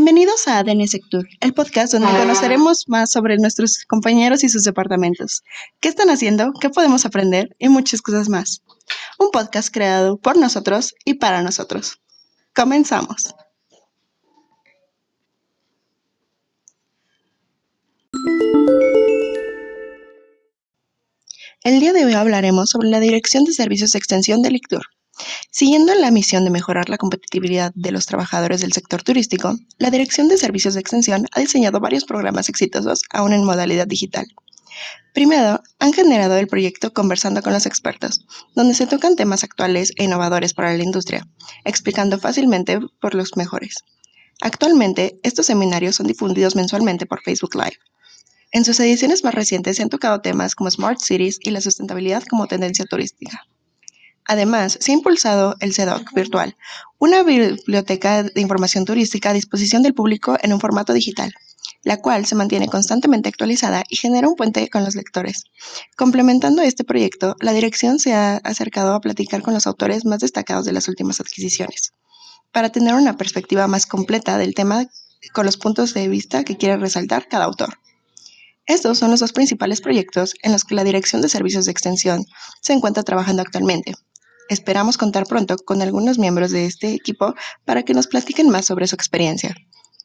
Bienvenidos a ADN Sector, el podcast donde conoceremos más sobre nuestros compañeros y sus departamentos, qué están haciendo, qué podemos aprender y muchas cosas más. Un podcast creado por nosotros y para nosotros. Comenzamos. El día de hoy hablaremos sobre la Dirección de Servicios de Extensión del ICTUR. Siguiendo la misión de mejorar la competitividad de los trabajadores del sector turístico, la Dirección de Servicios de Extensión ha diseñado varios programas exitosos aún en modalidad digital. Primero, han generado el proyecto Conversando con los expertos, donde se tocan temas actuales e innovadores para la industria, explicando fácilmente por los mejores. Actualmente, estos seminarios son difundidos mensualmente por Facebook Live. En sus ediciones más recientes se han tocado temas como Smart Cities y la sustentabilidad como tendencia turística. Además, se ha impulsado el CEDOC virtual, una biblioteca de información turística a disposición del público en un formato digital, la cual se mantiene constantemente actualizada y genera un puente con los lectores. Complementando este proyecto, la dirección se ha acercado a platicar con los autores más destacados de las últimas adquisiciones, para tener una perspectiva más completa del tema con los puntos de vista que quiere resaltar cada autor. Estos son los dos principales proyectos en los que la Dirección de Servicios de Extensión se encuentra trabajando actualmente. Esperamos contar pronto con algunos miembros de este equipo para que nos platiquen más sobre su experiencia.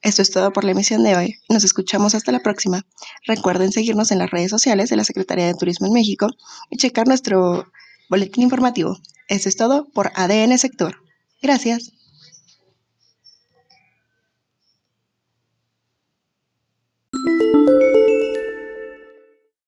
Esto es todo por la emisión de hoy. Nos escuchamos hasta la próxima. Recuerden seguirnos en las redes sociales de la Secretaría de Turismo en México y checar nuestro boletín informativo. Esto es todo por ADN Sector. Gracias.